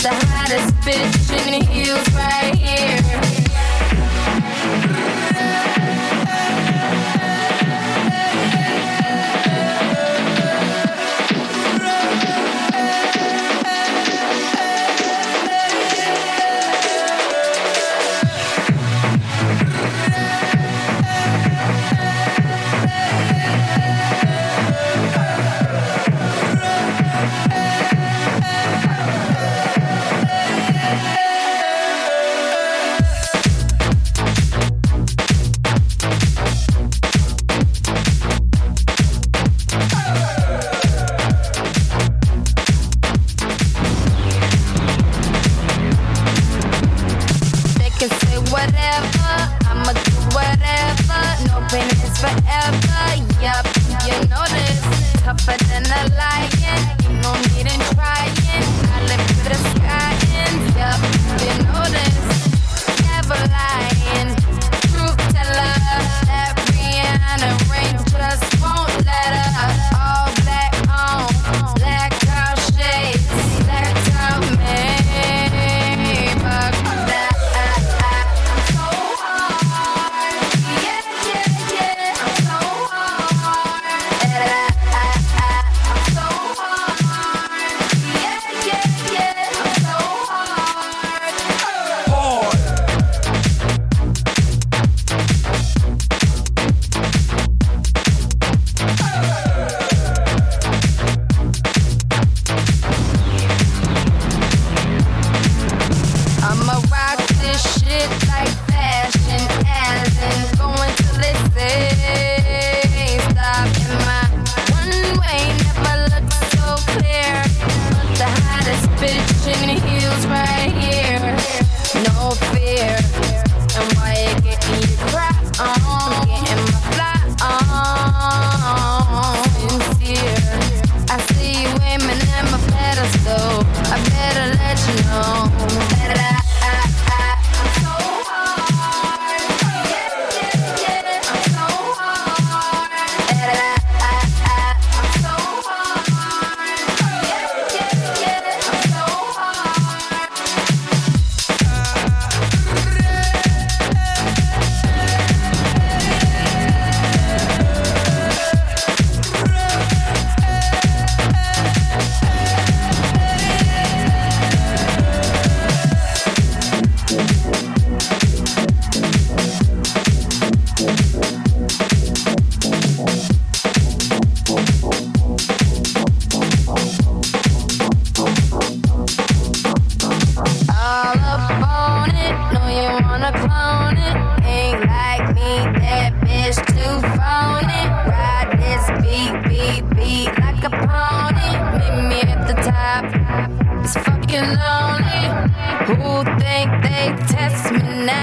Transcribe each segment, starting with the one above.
the hottest bitch in the heels right here. Thank you.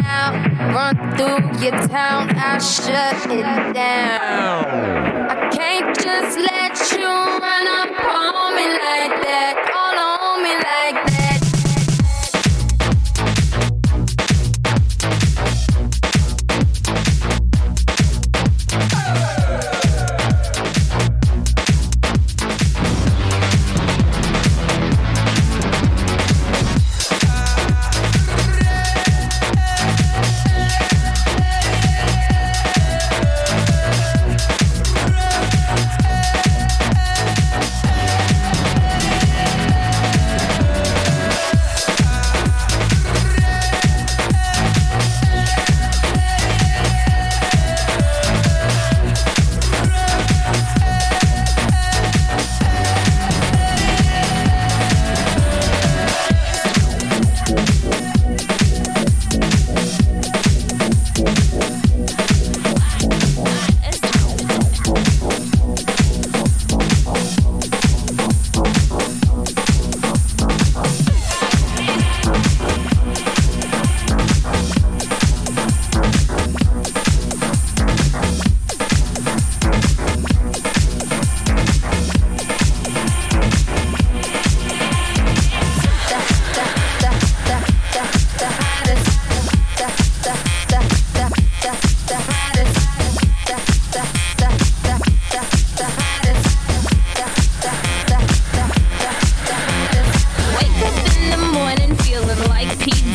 now. Run through your town, I shut it down. I can't just let you run up.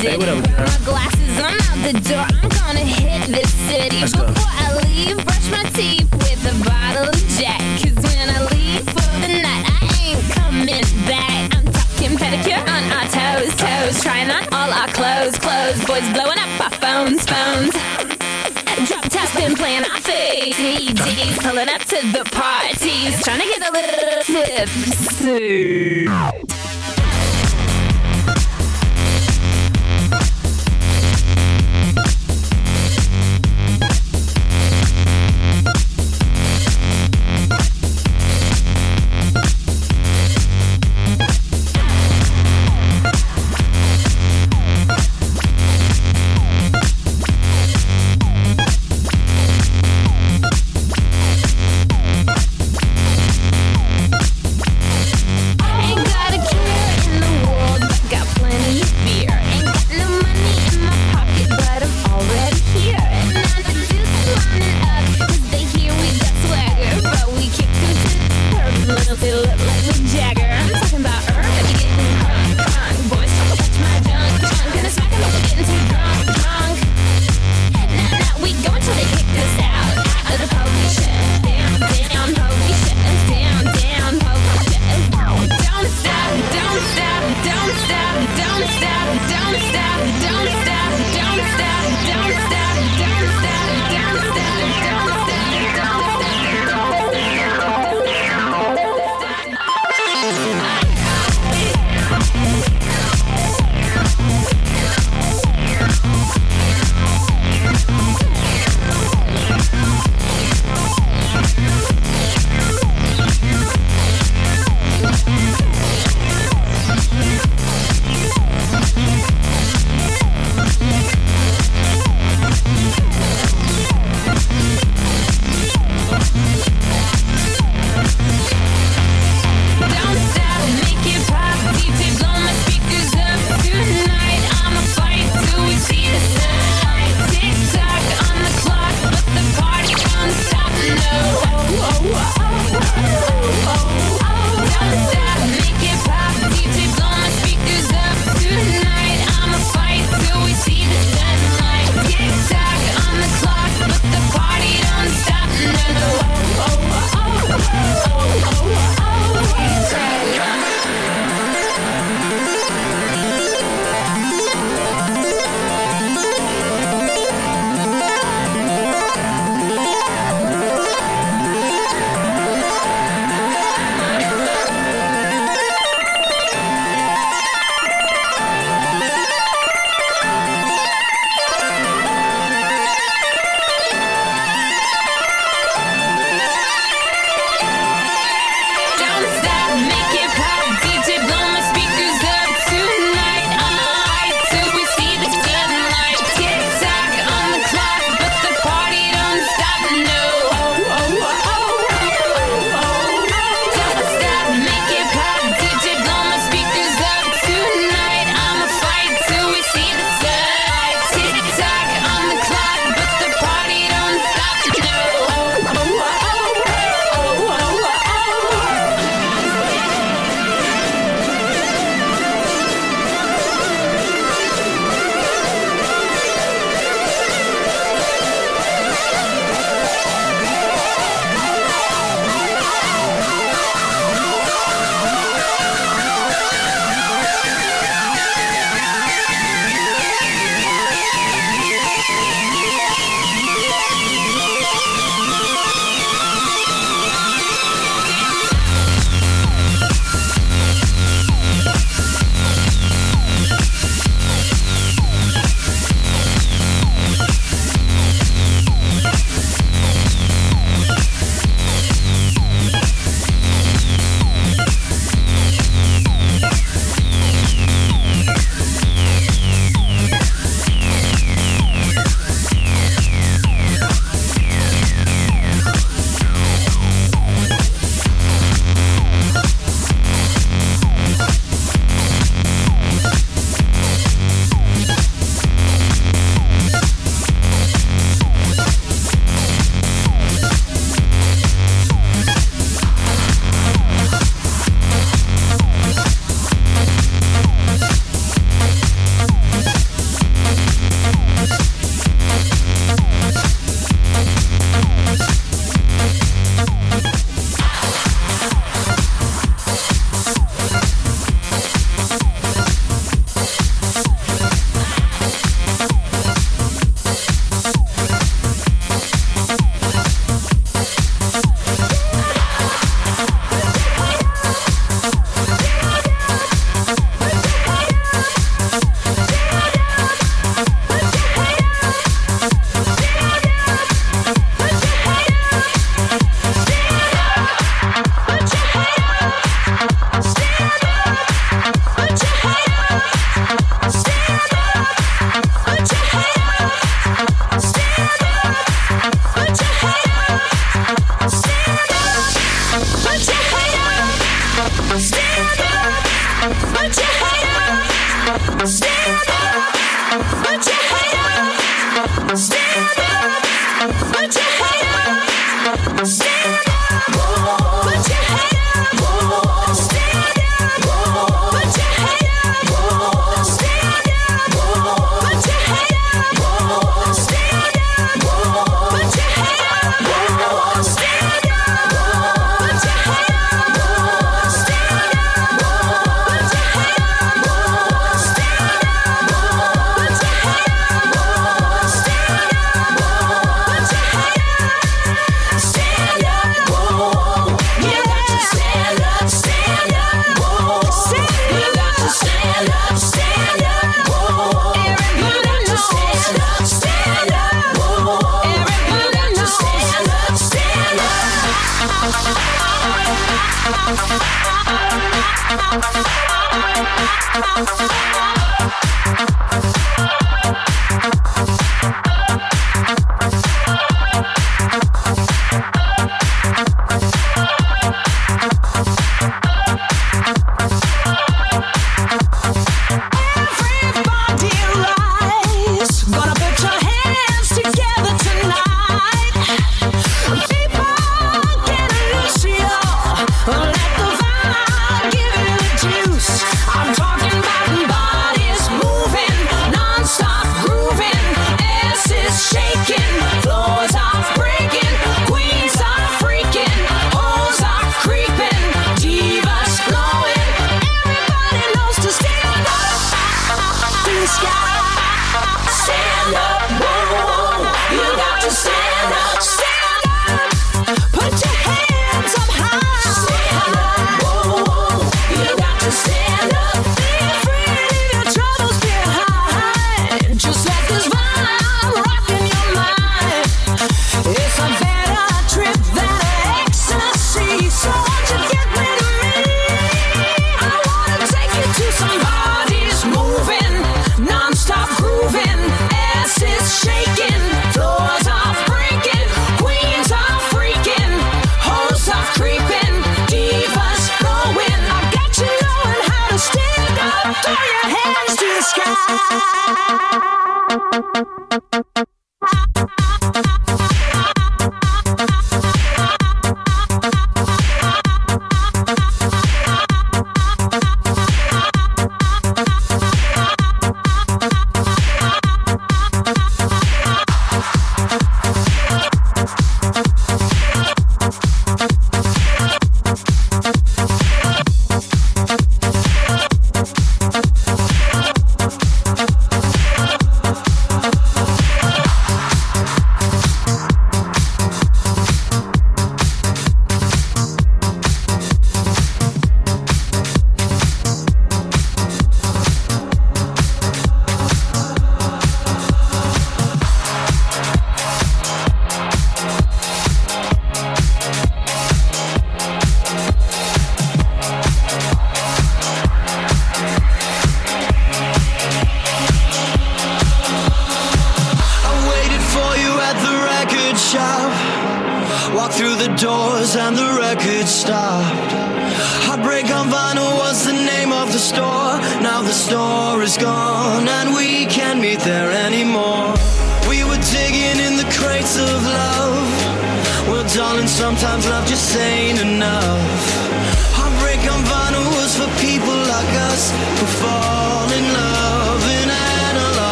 I'm out the door. I'm gonna hit this city. Let's go. I leave, brush my teeth with a bottle of Jack. Cause when I leave for the night, I ain't coming back. I'm talking pedicure on our toes, toes. Trying on all our clothes, clothes. Boys blowing up our phones, phones. Drop top been playing our fade. DJs pulling up to the parties. Trying to get a little tipsy. Ain't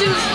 shoes.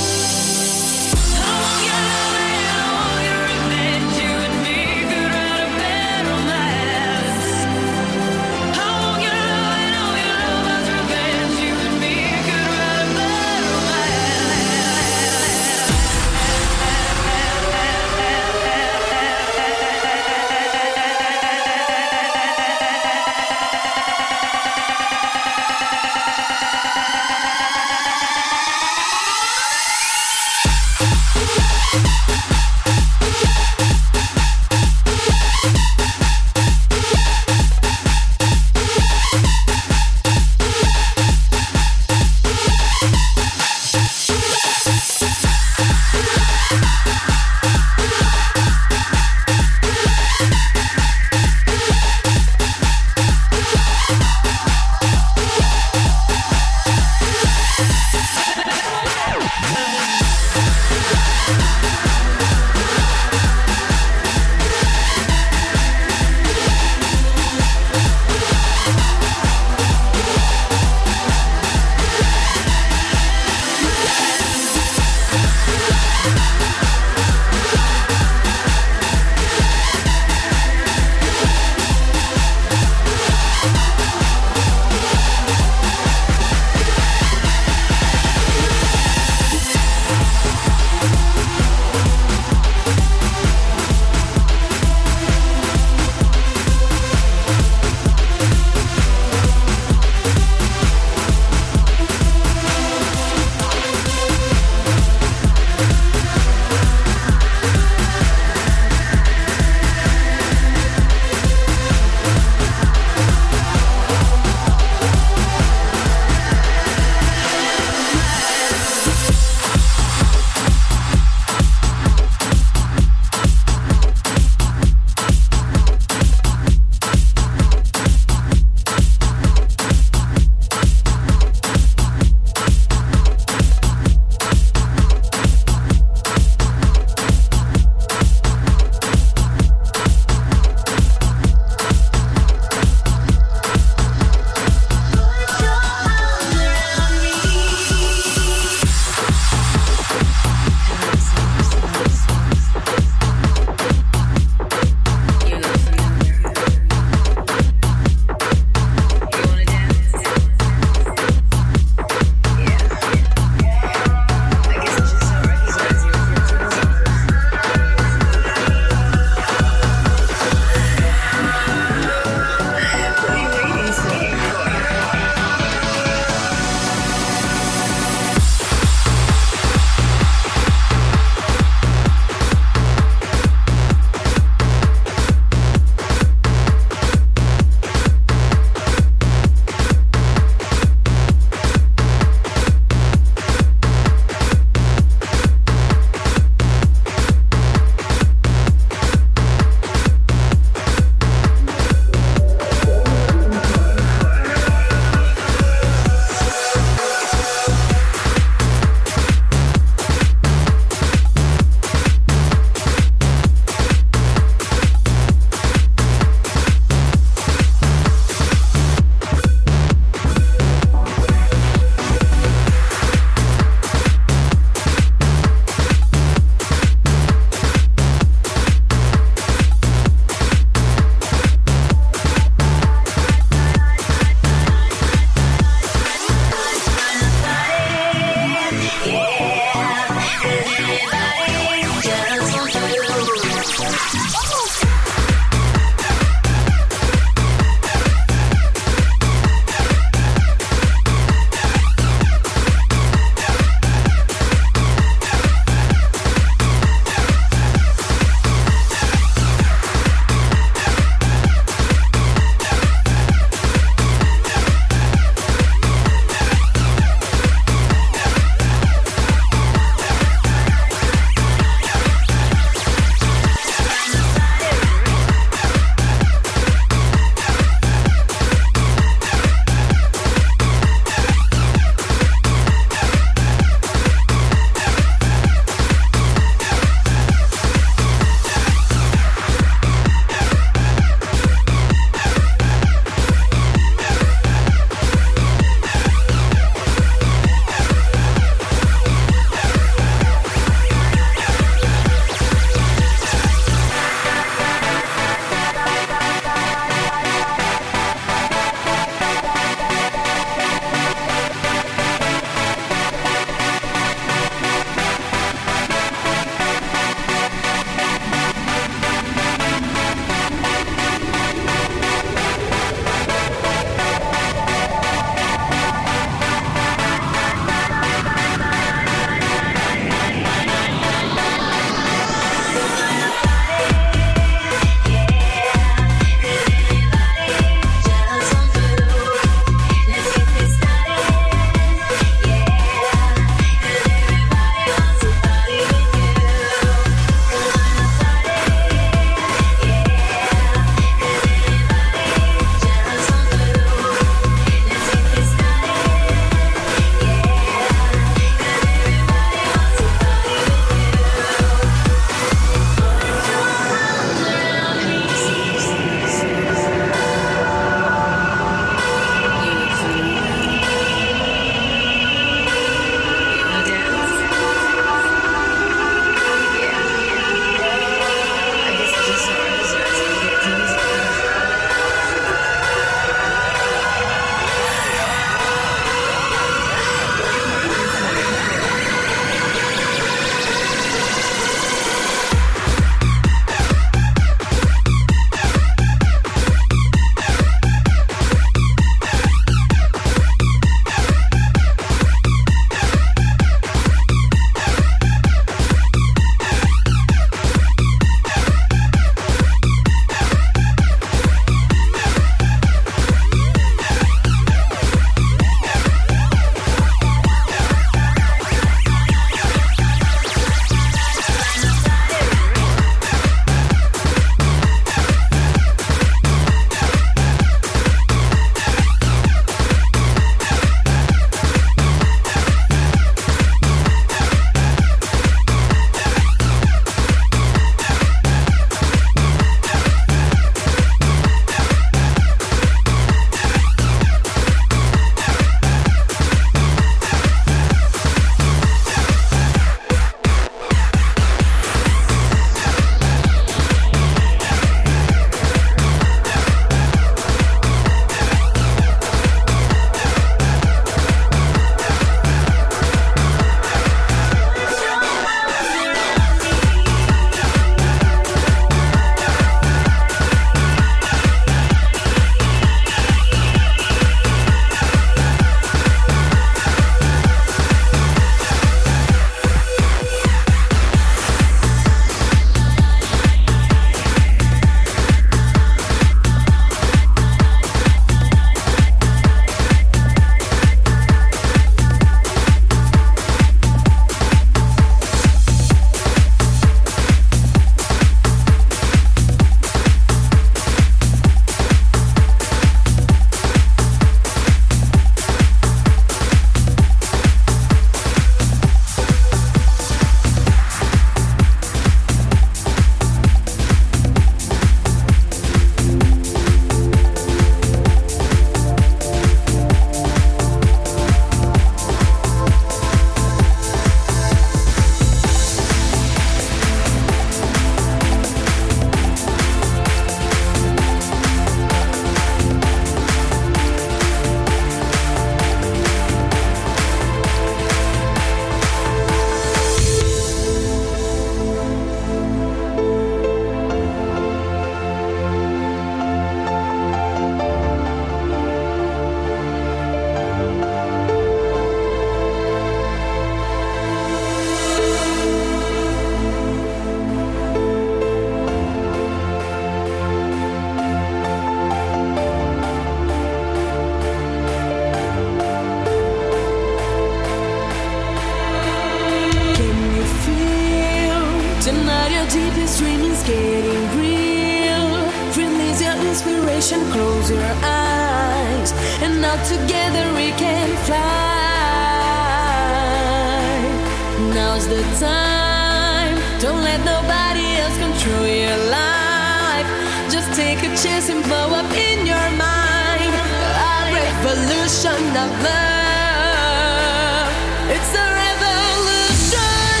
take a chance and blow up in your mind. A revolution of love. It's a revolution.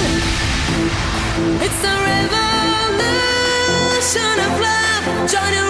It's a revolution of love. Join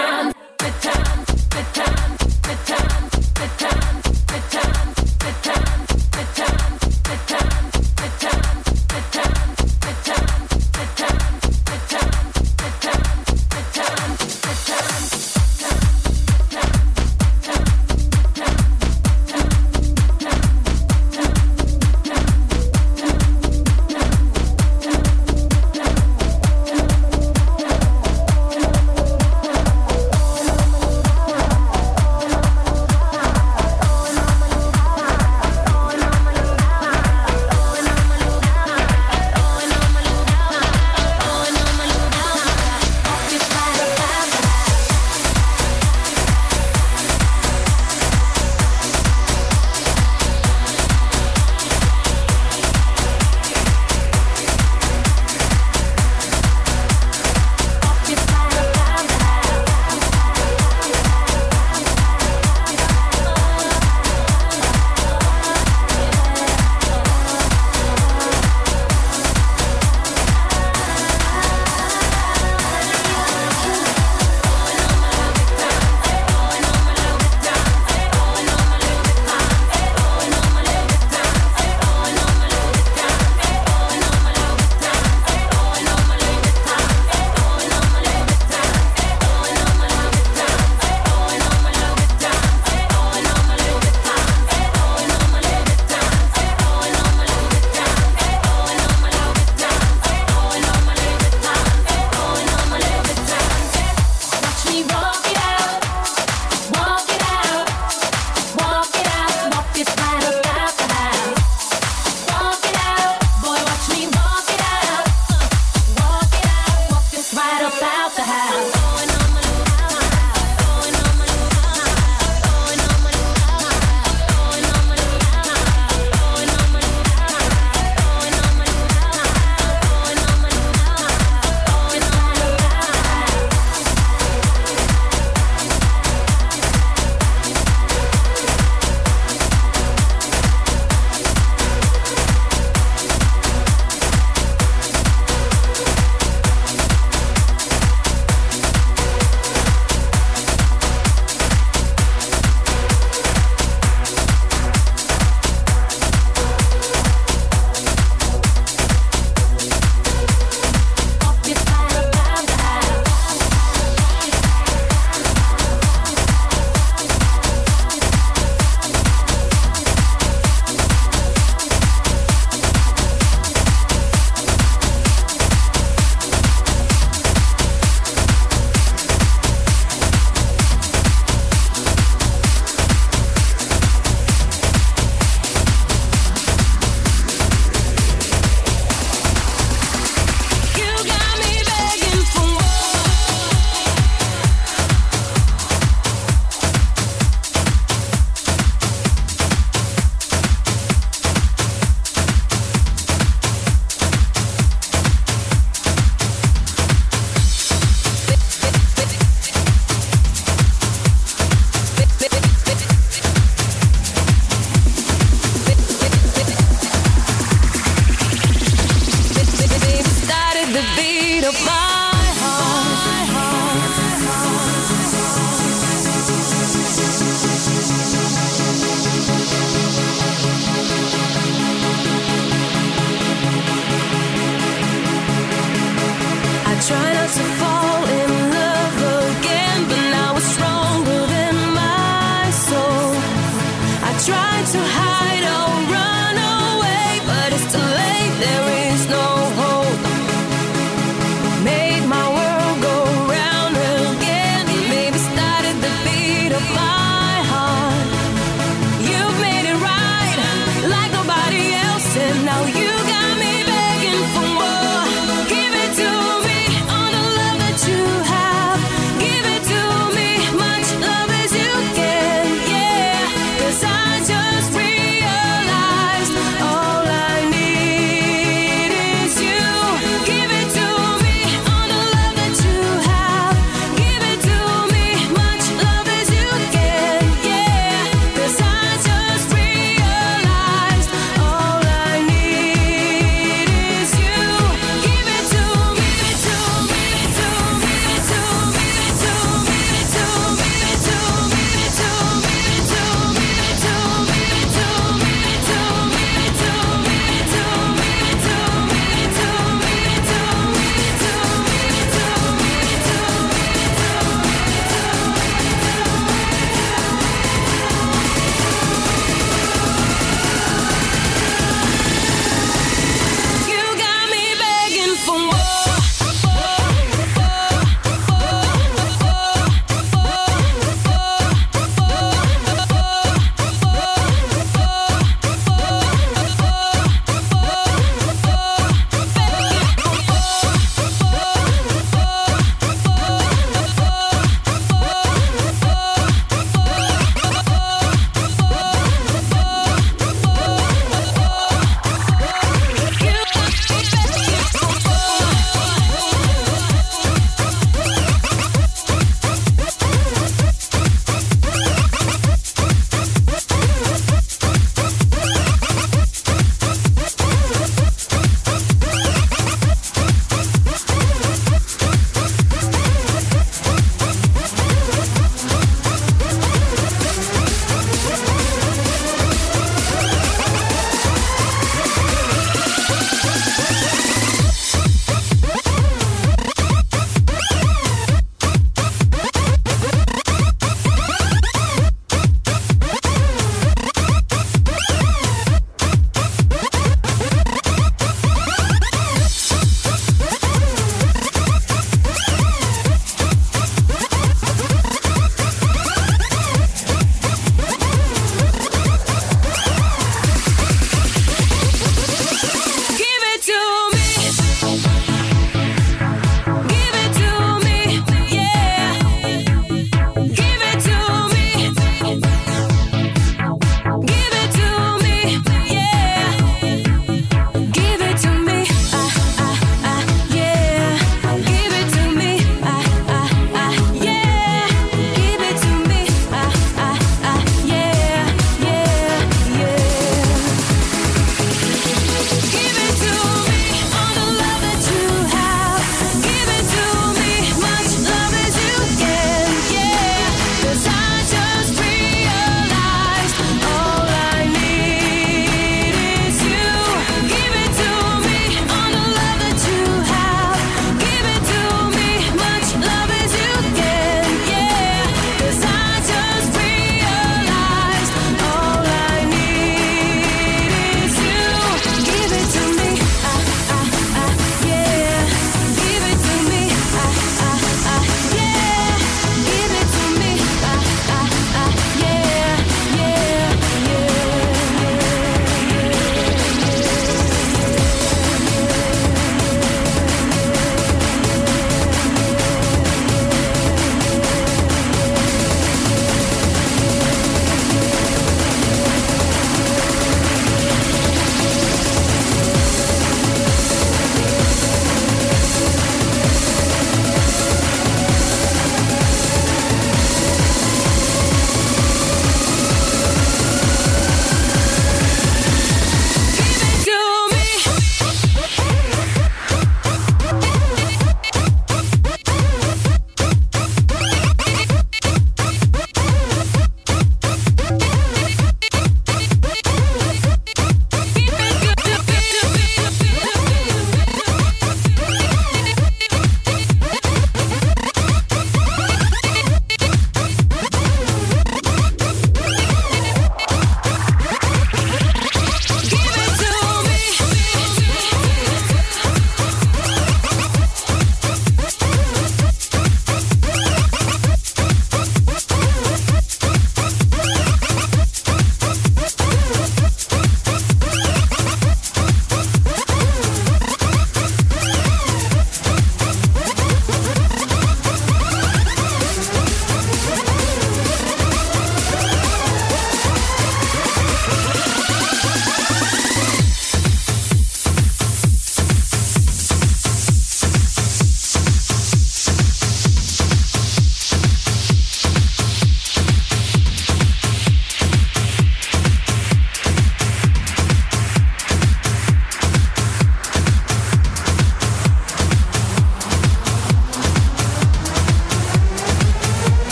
time, good time, The time.